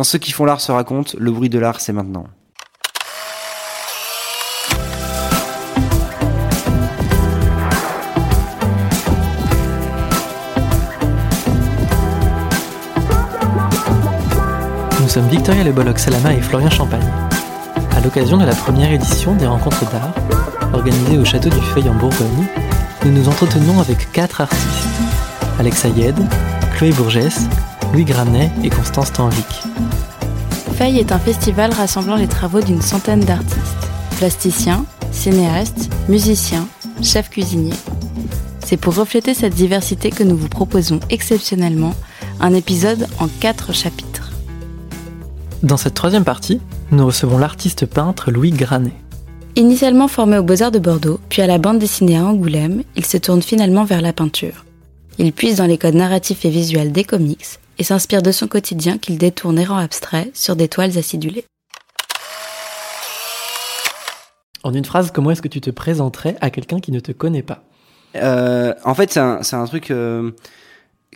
Quand ceux qui font l'art se racontent, le bruit de l'art, c'est maintenant. Nous sommes Victoria Le Bolloc Salama et Florian Champagne. À l'occasion de la première édition des rencontres d'art, organisée au château du Feuil en Bourgogne, nous nous entretenons avec quatre artistes Alex Ayed, Chloé Bourgès, Louis Granet et Constance Tanvic. Feuille est un festival rassemblant les travaux d'une centaine d'artistes, plasticiens, cinéastes, musiciens, chefs cuisiniers. C'est pour refléter cette diversité que nous vous proposons exceptionnellement un épisode en quatre chapitres. Dans cette troisième partie, nous recevons l'artiste peintre Louis Granet. Initialement formé aux Beaux-Arts de Bordeaux, puis à la bande dessinée à Angoulême, il se tourne finalement vers la peinture. Il puise dans les codes narratifs et visuels des comics et s'inspire de son quotidien qu'il détourne et rend abstrait sur des toiles acidulées. En une phrase, comment est-ce que tu te présenterais à quelqu'un qui ne te connaît pas? Euh, en fait, c'est un, c'est un truc euh,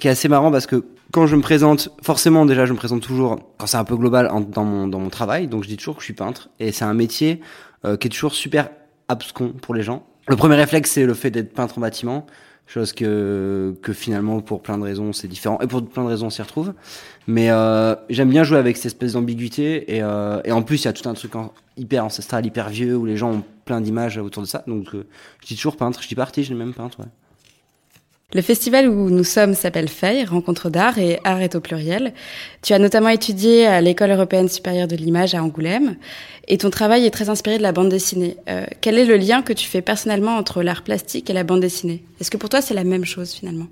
qui est assez marrant parce que quand je me présente, forcément déjà je me présente toujours quand c'est un peu global en- dans mon dans mon travail, donc je dis toujours que je suis peintre et c'est un métier euh, qui est toujours super abscon pour les gens. Le premier réflexe c'est le fait d'être peintre en bâtiment, chose que que finalement pour plein de raisons c'est différent et pour plein de raisons on s'y retrouve. Mais euh, j'aime bien jouer avec cette espèce d'ambiguïté et, euh, et en plus il y a tout un truc hyper ancestral, hyper vieux où les gens ont plein d'images autour de ça. Donc euh, je dis toujours peintre, je dis pas artiste, je même peintre. Ouais. Le festival où nous sommes s'appelle FEI, Rencontre d'art, et art est au pluriel. Tu as notamment étudié à l'École européenne supérieure de l'image à Angoulême, et ton travail est très inspiré de la bande dessinée. Euh, quel est le lien que tu fais personnellement entre l'art plastique et la bande dessinée? Est-ce que pour toi c'est la même chose finalement?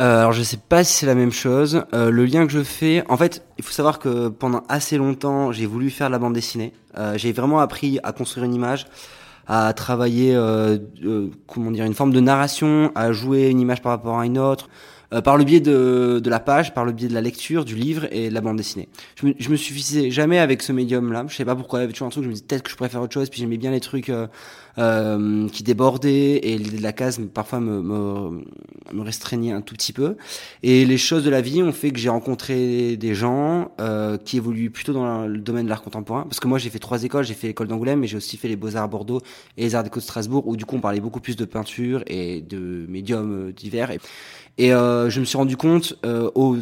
Euh, alors je sais pas si c'est la même chose. Euh, le lien que je fais, en fait, il faut savoir que pendant assez longtemps, j'ai voulu faire la bande dessinée. Euh, j'ai vraiment appris à construire une image, à travailler, euh, euh, comment dire, une forme de narration, à jouer une image par rapport à une autre, euh, par le biais de, de la page, par le biais de la lecture, du livre et de la bande dessinée. Je me, je me suffisais jamais avec ce médium-là. Je sais pas pourquoi. Il y avait toujours un truc. Je me disais peut-être que je pourrais faire autre chose. Puis j'aimais bien les trucs euh, euh, qui débordaient et l'idée de la case parfois me, me, me restreignait un tout petit peu. Et les choses de la vie ont fait que j'ai rencontré des gens euh, qui évoluent plutôt dans le domaine de l'art contemporain. Parce que moi, j'ai fait trois écoles. J'ai fait l'école d'Angoulême, mais j'ai aussi fait les Beaux-Arts à Bordeaux et les Arts déco de Strasbourg, où du coup, on parlait beaucoup plus de peinture et de médiums divers. Et euh, je me suis rendu compte euh, au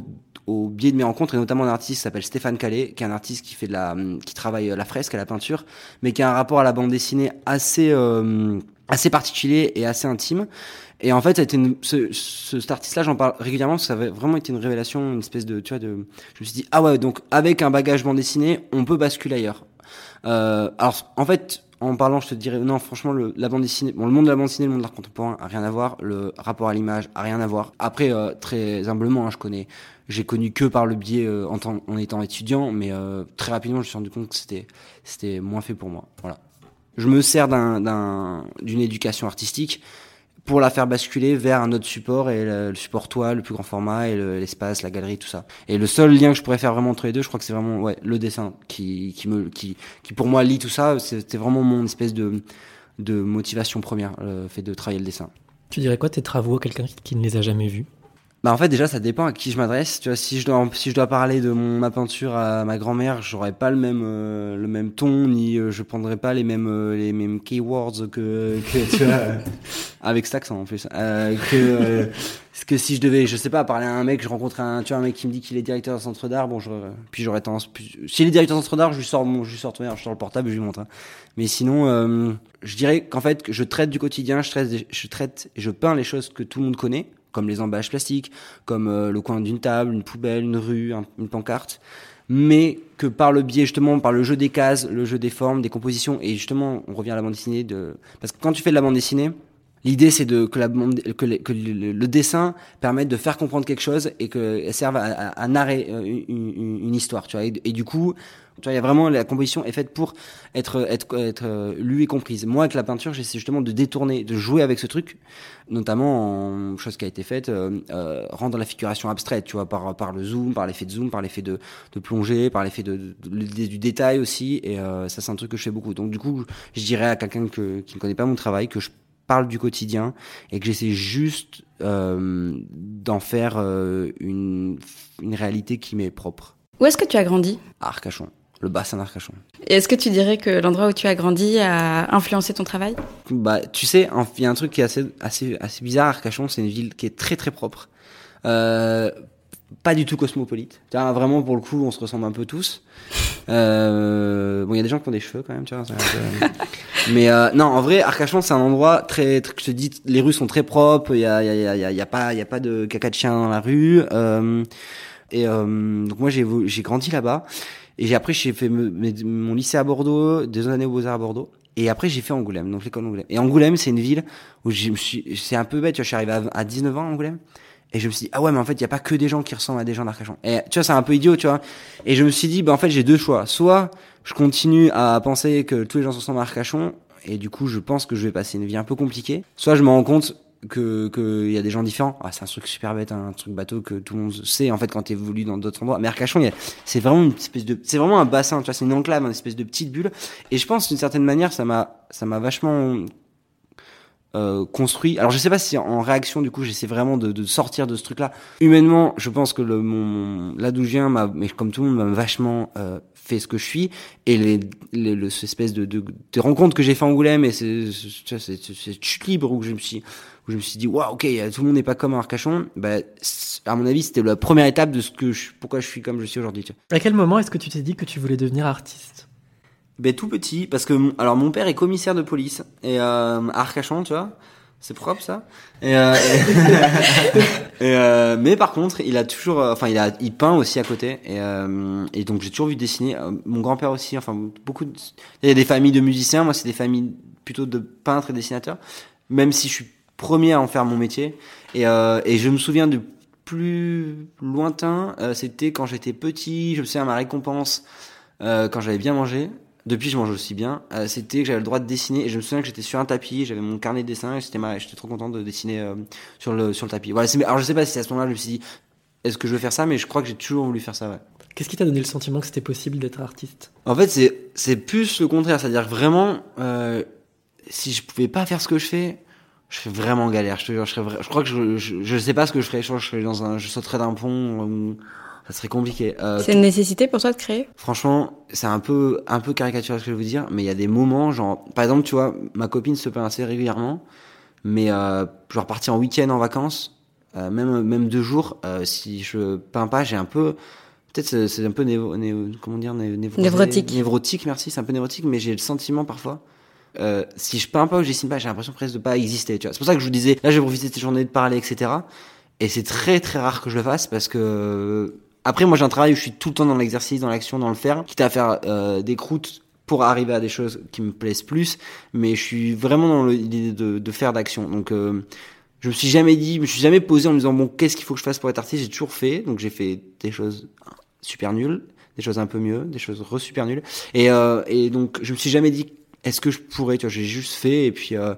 au biais de mes rencontres et notamment d'un artiste qui s'appelle Stéphane Calais, qui est un artiste qui fait de la, qui travaille la fresque, à la peinture, mais qui a un rapport à la bande dessinée assez, euh, assez particulier et assez intime. Et en fait, ça a été une, ce, ce, cet artiste-là, j'en parle régulièrement ça avait vraiment été une révélation, une espèce de, tu vois, de, je me suis dit, ah ouais, donc avec un bagage bande dessinée, on peut basculer ailleurs. Euh, alors, en fait, en parlant, je te dirais, non, franchement, le, la bande dessinée, le monde de la bande dessinée, le monde de l'art contemporain a rien à voir, le rapport à l'image a rien à voir. Après, euh, très humblement, hein, je connais, j'ai connu que par le biais euh, en, étant étudiant, mais euh, très rapidement, je me suis rendu compte que c'était, moins fait pour moi. Voilà. Je me sers d'un, d'un, d'une éducation artistique pour la faire basculer vers un autre support et le, support toile, le plus grand format et le, l'espace, la galerie, tout ça. Et le seul lien que je pourrais faire vraiment entre les deux, je crois que c'est vraiment ouais le dessin qui qui me qui qui pour moi lie tout ça. C'était vraiment mon espèce de de motivation première, le fait de travailler le dessin. Tu dirais quoi tes travaux à quelqu'un qui ne les a jamais vus? Bah en fait déjà ça dépend à qui je m'adresse. Tu vois si je dois si je dois parler de mon ma peinture à ma grand-mère, j'aurais pas le même euh, le même ton ni euh, je prendrais pas les mêmes euh, les mêmes keywords que que tu vois avec cet accent en plus euh, que euh, que si je devais je sais pas parler à un mec je rencontre un tu vois un mec qui me dit qu'il est directeur d'un centre d'art bon je, puis j'aurais tendance plus, si il est directeur d'un centre d'art je lui sors mon je lui sors je sors le portable et je lui montre hein. mais sinon euh, je dirais qu'en fait je traite du quotidien je traite je traite et je peins les choses que tout le monde connaît comme les emballages plastiques, comme euh, le coin d'une table, une poubelle, une rue, un, une pancarte, mais que par le biais justement, par le jeu des cases, le jeu des formes, des compositions, et justement, on revient à la bande dessinée, de... parce que quand tu fais de la bande dessinée, l'idée c'est de que, la que, le, que le, dessin permette de faire comprendre quelque chose et que serve à, à, à narrer une, une, une, histoire, tu vois, et du coup, tu vois, il y a vraiment la composition est faite pour être être être lue et comprise. Moi, avec la peinture, j'essaie justement de détourner, de jouer avec ce truc, notamment en chose qui a été faite, euh, euh, rendre la figuration abstraite, tu vois, par par le zoom, par l'effet de zoom, par l'effet de de plongée, par l'effet de, de, de, du détail aussi. Et euh, ça, c'est un truc que je fais beaucoup. Donc, du coup, je dirais à quelqu'un que qui ne connaît pas mon travail que je parle du quotidien et que j'essaie juste euh, d'en faire euh, une, une réalité qui m'est propre. Où est-ce que tu as grandi? À Arcachon, le bassin d'Arcachon. Et est-ce que tu dirais que l'endroit où tu as grandi a influencé ton travail? Bah, tu sais, il y a un truc qui est assez, assez, assez bizarre. Arcachon, c'est une ville qui est très très propre. Euh, pas du tout cosmopolite. Tu vois, vraiment, pour le coup, on se ressemble un peu tous. Euh, bon, il y a des gens qui ont des cheveux quand même, tu vois. Mais euh, non, en vrai, Arcachon, c'est un endroit très, très, je te dis, les rues sont très propres. Il y a, il y a, il y a, y a pas, il y a pas de caca de chien dans la rue. Euh, et euh, donc moi, j'ai, j'ai grandi là-bas. Et j'ai après, j'ai fait mon lycée à Bordeaux, deux années aux Beaux-Arts à Bordeaux. Et après, j'ai fait Angoulême, donc l'école Angoulême. Et Angoulême, c'est une ville où je me suis, c'est un peu bête, tu vois, je suis arrivé à, à 19 ans à Angoulême. Et je me suis dit, ah ouais, mais en fait, il n'y a pas que des gens qui ressemblent à des gens d'Arcachon. Et tu vois, c'est un peu idiot, tu vois. Et je me suis dit, bah en fait, j'ai deux choix. Soit je continue à penser que tous les gens se ressemblent à Arcachon, et du coup, je pense que je vais passer une vie un peu compliquée. Soit je me rends compte que qu'il y a des gens différents. Ah, c'est un truc super bête, hein, un truc bateau que tout le monde sait en fait quand tu évolues dans d'autres endroits. Mais Arcachon, c'est vraiment une espèce de, c'est vraiment un bassin, tu vois, c'est une enclave, une espèce de petite bulle. Et je pense d'une certaine manière, ça m'a, ça m'a vachement euh, construit. Alors je sais pas si en réaction du coup j'essaie vraiment de, de, sortir de ce truc-là. Humainement, je pense que le mon là d'où je viens, m'a, mais comme tout le monde m'a vachement euh, fait ce que je suis et les, les, le, cette espèce de, de, de rencontres que j'ai fait en Angoulême et c'est cette chute libre où je me suis où je me suis dit waouh ok tout le monde n'est pas comme un Arcachon. Bah à mon avis c'était la première étape de ce que je, pourquoi je suis comme je suis aujourd'hui. À quel moment est-ce que tu t'es dit que tu voulais devenir artiste? Ben, tout petit, parce que alors mon père est commissaire de police et euh, Arcachon, tu vois, c'est propre ça. Et, euh, euh, mais par contre, il a toujours, euh, enfin il a, il peint aussi à côté et, euh, et donc j'ai toujours vu dessiner. Euh, mon grand-père aussi, enfin beaucoup. De... Il y a des familles de musiciens, moi c'est des familles plutôt de peintres et dessinateurs. Même si je suis premier à en faire mon métier et, et je me souviens du plus lointain, c'était quand j'étais petit. Je me souviens à ma récompense quand j'avais bien mangé depuis je mange aussi bien, euh, c'était que j'avais le droit de dessiner et je me souviens que j'étais sur un tapis, j'avais mon carnet de dessin et c'était j'étais trop content de dessiner euh, sur le sur le tapis. Voilà, alors je sais pas si à ce moment-là je me suis dit est-ce que je veux faire ça mais je crois que j'ai toujours voulu faire ça ouais. Qu'est-ce qui t'a donné le sentiment que c'était possible d'être artiste? En fait, c'est c'est plus le contraire, c'est-à-dire vraiment euh, si je pouvais pas faire ce que je fais, je serais vraiment galère. Je, je, je crois que je, je, je sais pas ce que je ferais. Je, je serais dans un, je sauterais d'un pont. Ou, ça serait compliqué. Euh, c'est une nécessité pour toi de créer? Franchement, c'est un peu un peu caricatural ce que je veux dire, mais il y a des moments, genre par exemple, tu vois, ma copine se peint assez régulièrement, mais euh, genre partir en week-end en vacances, euh, même même deux jours, euh, si je peins pas, j'ai un peu peut-être c'est un peu névo, comment dire névrotique. Névrotique, merci, c'est un peu névrotique, mais j'ai le sentiment parfois. Euh, si je peins pas ou je dessine pas, j'ai l'impression presque de pas exister. Tu vois, c'est pour ça que je vous disais, là, je vais profiter de cette journée de parler, etc. Et c'est très très rare que je le fasse parce que après, moi, j'ai un travail où je suis tout le temps dans l'exercice, dans l'action, dans le faire, quitte à faire euh, des croûtes pour arriver à des choses qui me plaisent plus, mais je suis vraiment dans l'idée de, de, faire d'action. Donc, euh, je me suis jamais dit, je me suis jamais posé en me disant bon, qu'est-ce qu'il faut que je fasse pour être artiste? J'ai toujours fait, donc j'ai fait des choses super nulles, des choses un peu mieux, des choses re super nulles, et, euh, et donc je me suis jamais dit est-ce que je pourrais, tu vois, j'ai juste fait, et puis euh,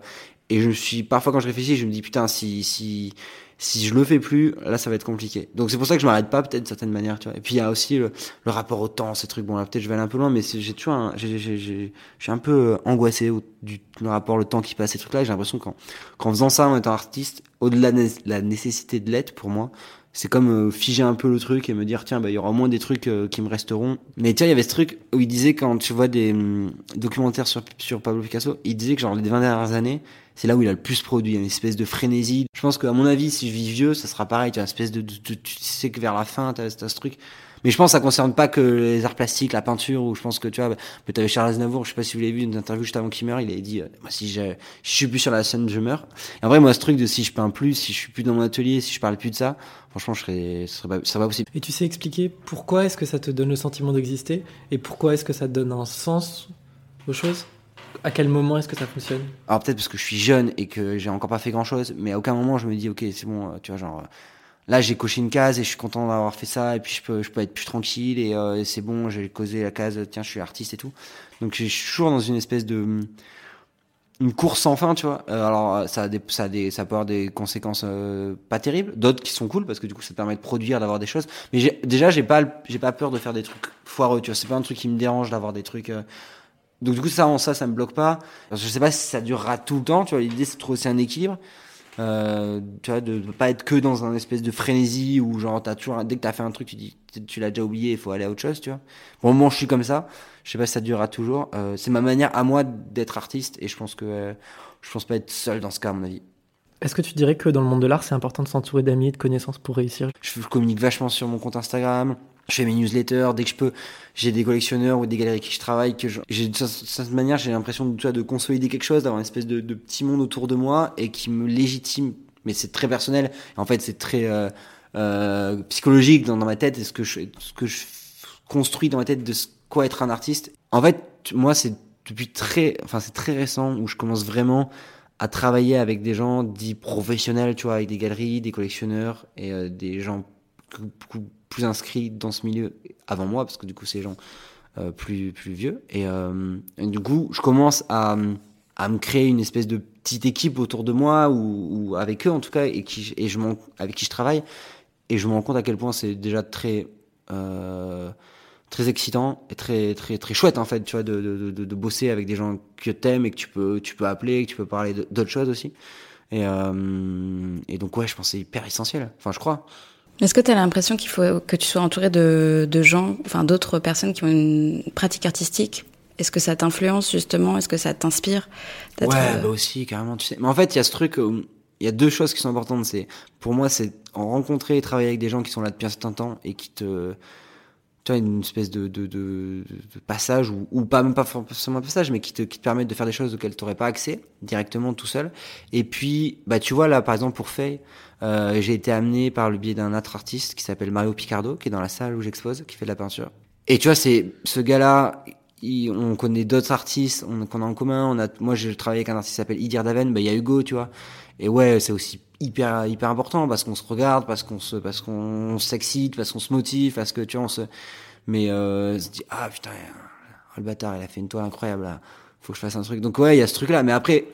et je me suis parfois quand je réfléchis, je me dis putain si si si je le fais plus, là ça va être compliqué. Donc c'est pour ça que je m'arrête pas peut-être d'une certaine manière, tu vois. Et puis il y a aussi le, rapport au temps, ces trucs. Bon là peut-être je vais aller un peu loin, mais j'ai toujours, j'ai, j'ai, je suis un peu euh, angoissé du rapport, le temps qui passe, ces trucs-là. J'ai l'impression qu'en, qu'en faisant ça en étant artiste, au-delà de la nécessité de l'être pour moi, c'est comme euh, figer un peu le truc et me dire tiens bah il y aura au moins des trucs euh, qui me resteront mais tiens il y avait ce truc où il disait quand tu vois des hum, documentaires sur sur Pablo Picasso il disait que genre les 20 dernières années c'est là où il a le plus produit, une espèce de frénésie. Je pense qu'à mon avis, si je vis vieux, ça sera pareil. Tu as une espèce de, tu sais que vers la fin, tu as, ce truc. Mais je pense que ça concerne pas que les arts plastiques, la peinture, ou je pense que tu vois, tu avais Charles Aznavour, je sais pas si vous l'avez vu, une interview juste avant qu'il meure, il avait dit, euh, moi, si je, je suis plus sur la scène, je meurs. Et en vrai, moi, ce truc de si je peins plus, si je suis plus dans mon atelier, si je parle plus de ça, franchement, je serais, ce serait pas, serait pas possible. Et tu sais expliquer pourquoi est-ce que ça te donne le sentiment d'exister, et pourquoi est-ce que ça te donne un sens aux choses? À quel moment est-ce que ça fonctionne? Alors peut-être parce que je suis jeune et que j'ai encore pas fait grand-chose, mais à aucun moment je me dis ok c'est bon, tu vois genre là j'ai coché une case et je suis content d'avoir fait ça et puis je peux je peux être plus tranquille et, euh, c'est bon j'ai causé la case tiens je suis artiste et tout. Donc je suis toujours dans une espèce de une course sans fin, tu vois. alors ça a des, ça a des, ça peut avoir des conséquences pas terribles, d'autres qui sont cool parce que du coup ça te permet de produire, d'avoir des choses. Mais déjà j'ai pas, j'ai pas peur de faire des trucs foireux, tu vois. C'est pas un truc qui me dérange d'avoir des trucs. Donc du coup ça en ça ça me bloque pas. je sais pas si ça durera tout le temps, tu vois, l'idée c'est de trouver aussi un équilibre. Euh, tu vois, de, de pas être que dans un espèce de frénésie où genre t'as toujours dès que t'as fait un truc, tu dis tu l'as déjà oublié, il faut aller à autre chose, tu vois. Pour le moment, je suis comme ça. Je sais pas si ça durera toujours. Euh, c'est ma manière à moi d'être artiste et je pense que euh, je pense pas être seul dans ce cas à mon avis. Est-ce que tu dirais que dans le monde de l'art, c'est important de s'entourer d'amis et de connaissances pour réussir? Je communique vachement sur mon compte Instagram. Je fais mes newsletters dès que je peux. J'ai des collectionneurs ou des galeries avec qui je travaille. Que j'ai de cette- manière, j'ai l'impression de, de consolider quelque chose, d'avoir une espèce de, petit monde autour de moi et qui me légitime. Mais c'est très personnel. En fait, c'est très euh, euh, psychologique dans, ma tête. Et ce que je, ce que je construis dans ma tête de ce quoi être un artiste. En fait, moi, c'est depuis très, enfin, c'est très récent où je commence vraiment à travailler avec des gens dits professionnels, tu vois, avec des galeries, des collectionneurs et euh, des gens plus inscrits dans ce milieu avant moi, parce que du coup, c'est des gens euh, plus, plus vieux. Et, euh, et du coup, je commence à, à me créer une espèce de petite équipe autour de moi, ou, avec eux en tout cas, et, qui, et je avec qui je travaille. Et je me rends compte à quel point c'est déjà très. Euh, très excitant et très très très chouette en fait tu vois de, de, bosser avec des gens que t'aimes et que tu peux tu peux appeler que tu peux parler d'autres choses aussi et et donc ouais je pense c'est hyper essentiel enfin je crois Est-ce que tu as l'impression qu'il faut que tu sois entouré de, de gens, enfin d'autres personnes qui ont une pratique artistique? Est-ce que ça t'influence justement? Est-ce que ça t'inspire ouais euh, bah aussi carrément tu sais. Mais en fait il y a ce truc où il y a deux choses qui sont importantes. C'est pour moi c'est en rencontrer et travailler avec des gens qui sont là depuis un certain temps et qui te tu vois une espèce de de, de, de passage ou, ou pas même pas forcément un passage mais qui te qui te permettent de faire des choses auxquelles tu n'aurais pas accès directement tout seul. Et puis bah tu vois là par exemple pour Faye euh, j'ai été amené par le biais d'un autre artiste qui s'appelle Mario Picardo qui est dans la salle où j'expose qui fait de la peinture. Et tu vois c'est ce gars là on connaît d'autres artistes on, qu'on a en commun on a moi j'ai travaillé avec un artiste qui s'appelle Idir Daven bah il y a Hugo tu vois. Et ouais c'est aussi hyper hyper important parce qu'on se regarde parce qu'on se parce qu'on s'excite parce qu'on se motive parce que tu vois on se mais euh, se dit ah putain oh, le bâtard il a fait une toile incroyable là. Faut que je fasse un truc. Donc ouais il y a ce truc là mais après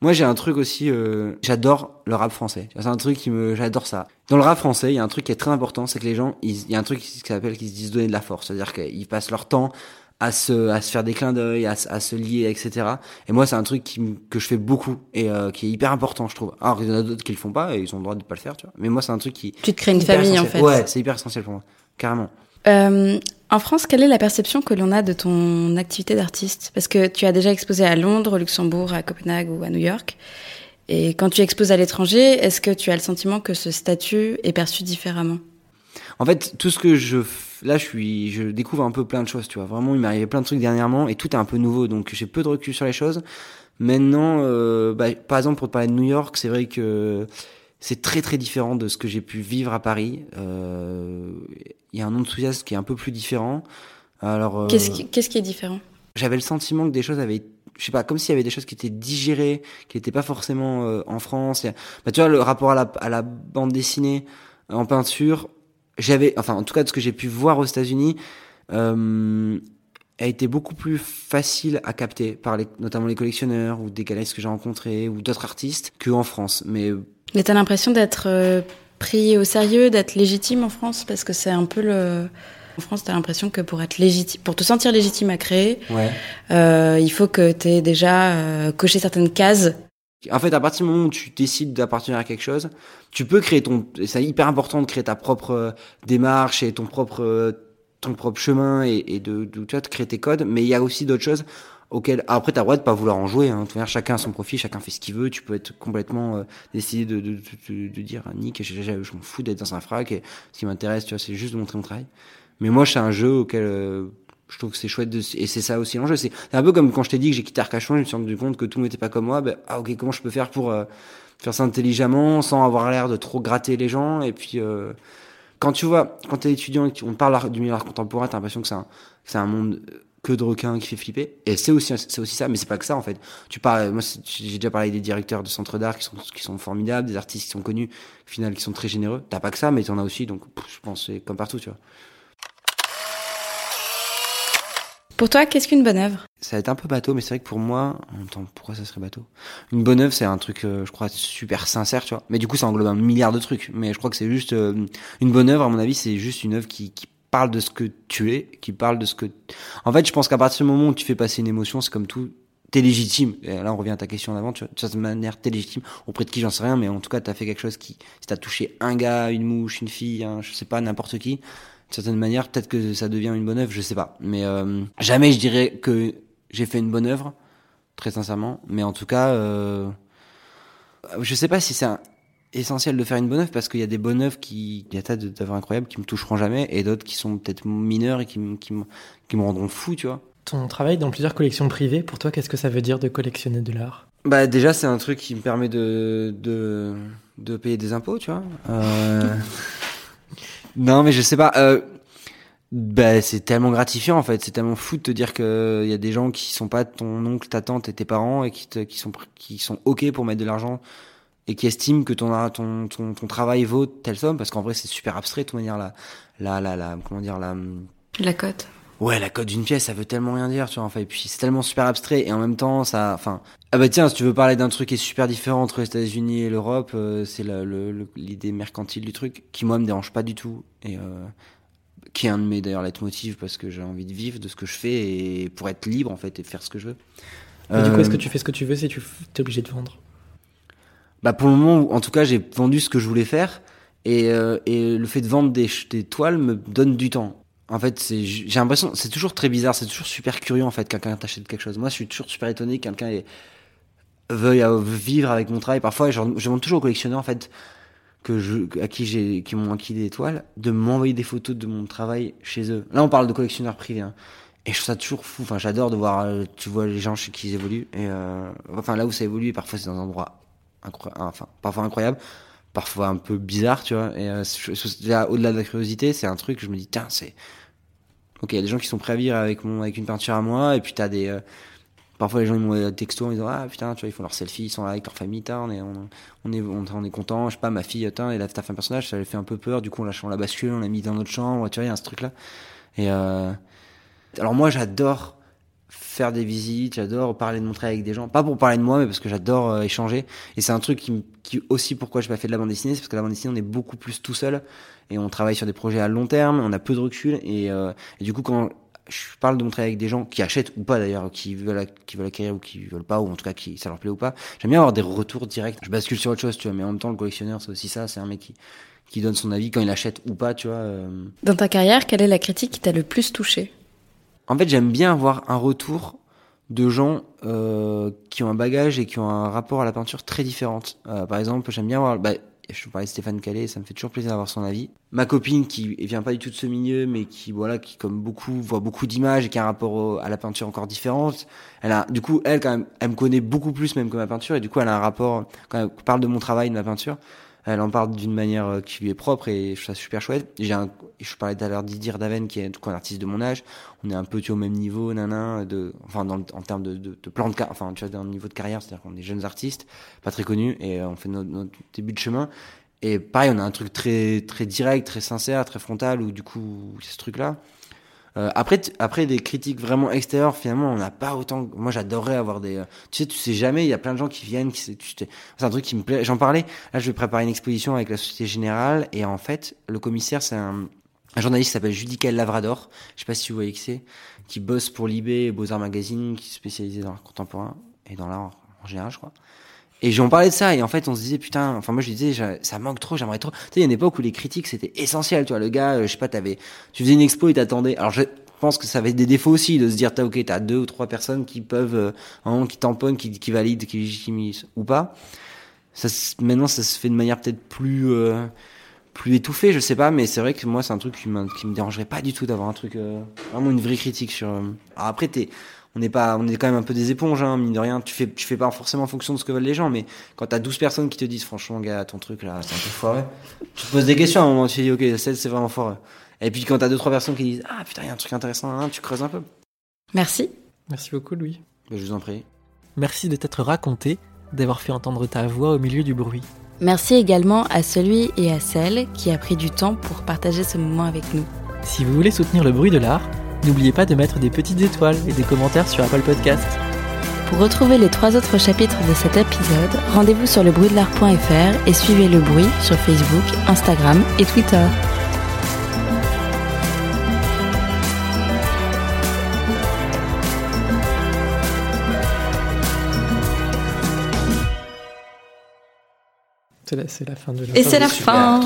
moi j'ai un truc aussi euh, j'adore le rap français. C'est un truc qui me j'adore ça. Dans le rap français il y a un truc qui est très important c'est que les gens il y a un truc qui s'appelle qui se disent donner de la force. C'est à dire qu'ils passent leur temps à se à se faire des clins d'œil à, se- à se lier etc et moi c'est un truc qui, que je fais beaucoup et euh, qui est hyper important je trouve. Alors il y en a d'autres qui le font pas et ils ont le droit de pas le faire tu vois. Mais moi c'est un truc qui Tu te crées une famille en fait. ouais c'est hyper essentiel pour moi. Carrément. Euh, en France, quelle est la perception que l'on a de ton activité d'artiste? Parce que tu as déjà exposé à Londres, au Luxembourg, à Copenhague ou à New York. Et quand tu exposes à l'étranger, est-ce que tu as le sentiment que ce statut est perçu différemment? En fait, tout ce que je là, je suis, je découvre un peu plein de choses, tu vois. Vraiment, il m'est arrivé plein de trucs dernièrement et tout est un peu nouveau, donc j'ai peu de recul sur les choses. Maintenant, euh, bah, par exemple, pour te parler de New York, c'est vrai que c'est très très différent de ce que j'ai pu vivre à Paris. Euh, Il y a un enthousiasme qui est un peu plus différent. Alors, euh, Qu'est-ce qui, qu'est-ce qui est différent? j'avais le sentiment que des choses avaient je sais pas comme s'il y avait des choses qui étaient digérées qui n'étaient pas forcément euh, en France bah, tu vois le rapport à la, à la bande dessinée en peinture j'avais enfin en tout cas de ce que j'ai pu voir aux États-Unis euh, a été beaucoup plus facile à capter par les, notamment les collectionneurs ou des galeristes que j'ai rencontrés ou d'autres artistes qu'en France mais Mais t'as l'impression d'être euh, pris au sérieux, d'être légitime en France? Parce que c'est un peu le... En France, t'as l'impression que pour être légitime, pour te sentir légitime à créer, ouais euh, il faut que t'aies déjà euh, coché certaines cases. En fait, à partir du moment où tu décides d'appartenir à quelque chose, tu peux créer ton. C'est hyper important de créer ta propre euh, démarche et ton propre euh, ton propre chemin et, et de, de de créer tes codes. Mais il y a aussi d'autres choses auxquelles après t'as le droit de pas vouloir en jouer. Hein. Chacun a son profit, chacun fait ce qu'il veut. Tu peux être complètement euh, de, de, de, de, dire Nick, je, je, je m'en fous d'être dans un frac. Et ce qui m'intéresse, tu vois, c'est juste de montrer mon travail. Mais moi, c'est un jeu auquel euh, je trouve que c'est chouette de, et c'est ça aussi l'enjeu. C'est un peu comme quand je t'ai dit que j'ai quitté Arcachon, je me suis rendu compte que tout n'était pas comme moi. Ben, ah ok, comment je peux faire pour euh, faire ça intelligemment, sans avoir l'air de trop gratter les gens Et puis euh, quand tu vois, quand t'es étudiant et qu'on parle du milieu art contemporain, t'as l'impression que c'est un, c'est un monde que de requins qui fait flipper. Et c'est aussi, c'est aussi ça, mais c'est pas que ça en fait. Tu parles, moi j'ai déjà parlé des directeurs de centres d'art qui sont, qui sont formidables, des artistes qui sont connus, au qui sont très généreux. T'as pas que ça, mais t'en as aussi. Donc pff, je pense c'est comme partout, tu vois. Pour toi, qu'est-ce qu'une bonne œuvre? Ça va être un peu bateau, mais c'est vrai que pour moi, pourquoi ça serait bateau? Une bonne œuvre, c'est un truc, euh, je crois, super sincère, tu vois. Mais du coup, ça englobe un milliard de trucs. Mais je crois que c'est juste euh, une bonne œuvre, à mon avis, c'est juste une œuvre qui, qui parle de ce que tu es, qui parle de ce que. En fait, je pense qu'à partir du moment où tu fais passer une émotion, c'est comme tout, t'es légitime. Et là, on revient à ta question d'avant, tu vois, de certaine manière, t'es légitime. Auprès de qui, j'en sais rien, mais en tout cas, t'as fait quelque chose qui, si t'as touché un gars, une mouche, une fille, hein, je sais pas, n'importe qui, certaine manière, peut-être que ça devient une bonne œuvre, je sais pas. Mais euh, jamais je dirais que j'ai fait une bonne œuvre, très sincèrement. Mais en tout cas, euh, je sais pas si c'est essentiel de faire une bonne œuvre parce qu'il y a des bonnes œuvres qui, il y a tas d'œuvres incroyables qui me toucheront jamais et d'autres qui sont peut-être mineures et qui, qui, qui me rendront fou, tu vois. Ton travail dans plusieurs collections privées, pour toi, qu'est-ce que ça veut dire de collectionner de l'art? Bah déjà, c'est un truc qui me permet de, de, de payer des impôts, tu vois. Euh... non, mais je sais pas. Euh... Bah, c'est tellement gratifiant en fait, c'est tellement fou de te dire que il y a des gens qui sont pas ton oncle, ta tante et tes parents et qui, te, qui sont qui sont ok pour mettre de l'argent et qui estiment que ton ton, ton, ton travail vaut telle somme parce qu'en vrai c'est super abstrait de toute manière la la la, la comment dire la la cote ouais la code d'une pièce ça veut tellement rien dire tu vois enfin et puis c'est tellement super abstrait et en même temps ça enfin ah bah tiens si tu veux parler d'un truc qui est super différent entre les États-Unis et l'Europe euh, c'est l'idée mercantile du truc qui moi me dérange pas du tout et euh, qui est un de mes d'ailleurs leitmotiv parce que j'ai envie de vivre de ce que je fais et pour être libre en fait et faire ce que je veux. Mais du coup est-ce que tu fais ce que tu veux si tu es obligé de vendre? Bah pour le moment en tout cas j'ai vendu ce que je voulais faire et, euh, et le fait de vendre des, des toiles me donne du temps en fait, c'est, j'ai l'impression, c'est toujours très bizarre, c'est toujours super curieux en fait, quelqu'un t'achète quelque chose. Moi, je suis toujours super étonné que quelqu'un veuille vivre avec mon travail. Parfois, je, je demande toujours aux collectionneurs en fait à qui j'ai, qui m'ont acquis des toiles, de m'envoyer des photos de mon travail chez eux. Là, on parle de collectionneurs privés. Hein. Et je trouve ça toujours fou. Enfin, j'adore de voir, euh, tu vois, les gens chez qui ils évoluent. Et euh, enfin, là où ça évolue, parfois c'est dans un endroit incroyable, enfin, incroyable, parfois un peu bizarre, tu vois. Et euh, au-delà de la curiosité, c'est un truc je me dis, tiens, c'est Ok, il y a des gens qui sont prêts à vivre avec mon avec une peinture à moi, et puis t'as des euh, parfois les gens ils m'ont des textos en disant ah putain tu vois ils font leur selfie, ils sont là avec leur famille, on est on, est on, est content, je sais pas ma fille attends elle a fait un personnage, ça lui fait un peu peur, du coup on l'a on la bascule, on l'a mis dans notre chambre, tu vois il y a ce truc là. Et euh, alors moi j'adore faire des visites, j'adore parler de mon travail avec des gens, pas pour parler de moi mais parce que j'adore euh, échanger et c'est un truc qui, qui aussi pourquoi je pas fait de la bande dessinée, c'est parce que la bande dessinée on est beaucoup plus tout seul et on travaille sur des projets à long terme, on a peu de recul et, euh, du coup quand je parle de mon travail avec des gens qui achètent ou pas d'ailleurs, qui veulent qui veulent acquérir ou qui veulent pas ou en tout cas qui ça leur plaît ou pas, j'aime bien avoir des retours directs. Je bascule sur autre chose, tu vois, mais en même temps le collectionneur c'est aussi ça, c'est un mec qui qui donne son avis quand il achète ou pas, tu vois. Euh. Dans ta carrière, quelle est la critique qui t'a le plus touché? En fait, j'aime bien avoir un retour de gens euh, qui ont un bagage et qui ont un rapport à la peinture très différente. Euh, par exemple, j'aime bien avoir bah, je te parlais de Stéphane Calais, ça me fait toujours plaisir d'avoir son avis. Ma copine qui vient pas du tout de ce milieu, mais qui voilà, qui comme beaucoup voit beaucoup d'images et qui a un rapport à la peinture encore différente. Elle a, du coup, elle quand même, elle me connaît beaucoup plus même que ma peinture et du coup, elle a un rapport quand elle parle de mon travail, de ma peinture. Elle en parle d'une manière euh, qui lui est propre et je trouve ça super chouette. J'ai un, je parlais tout à l'heure d'Idir Daven qui est un artiste de mon âge. On est un peu au même niveau, nanan, de, enfin en termes de, de, de plan de carrière, enfin tu vois, dans le niveau de carrière, c'est-à-dire qu'on est jeunes artistes, pas très connus et euh, on fait notre, notre début de chemin. Et pareil, on a un truc très très direct, très sincère, très frontal, où du coup, c'est ce truc-là. Euh, après, après des critiques vraiment extérieures, finalement, on n'a pas autant. Moi, j'adorerais avoir des. Euh, tu sais, tu sais jamais. Il y a plein de gens qui viennent. Qui, c'est un truc qui me plaît. J'en parlais. Là, je vais préparer une exposition avec la Société Générale, et en fait, le commissaire, c'est un, un journaliste qui s'appelle Judicael Lavrador. Je sais pas si vous voyez qui c'est, qui bosse pour Libé Beaux Arts Magazine, qui est spécialisé dans l'art contemporain et dans l'art en général, je crois. Et j'en parlais de ça, et en fait, on se disait, putain, enfin, moi, je disais, ça manque trop, j'aimerais trop. Tu sais, il y a une époque où les critiques, c'était essentiel, tu vois, le gars, euh, je sais pas, t'avais, tu faisais une expo et t'attendais. Alors, je pense que ça avait des défauts aussi, de se dire, t'as, ok, t'as deux ou trois personnes qui peuvent, euh, qui tamponnent, qui, qui valident, qui légitimissent ou pas. Ça, maintenant, ça se fait de manière peut-être plus, euh, plus étouffée, je sais pas, mais c'est vrai que moi, c'est un truc qui, qui me dérangerait pas du tout d'avoir un truc, euh, vraiment une vraie critique sur, alors après, t'es, on n'est pas, on est quand même un peu des éponges, hein, mine de rien. Tu fais, tu fais pas forcément en fonction de ce que veulent les gens, mais quand t'as 12 personnes qui te disent, franchement, gars, ton truc là, c'est un peu foireux, tu te poses des questions à un moment, tu te dis, ok, c'est vraiment foireux. Et puis quand t'as deux, trois personnes qui disent, ah putain, il y a un truc intéressant, hein, tu creuses un peu. Merci. Merci beaucoup, Louis. je vous en prie. Merci de t'être raconté, d'avoir fait entendre ta voix au milieu du bruit. Merci également à celui et à celle qui a pris du temps pour partager ce moment avec nous. Si vous voulez soutenir le bruit de l'art, N'oubliez pas de mettre des petites étoiles et des commentaires sur Apple Podcast. Pour retrouver les trois autres chapitres de cet épisode, rendez-vous sur lebruitdelart.fr et suivez Le Bruit sur Facebook, Instagram et Twitter. C'est la, fin de la Et c'est la fin.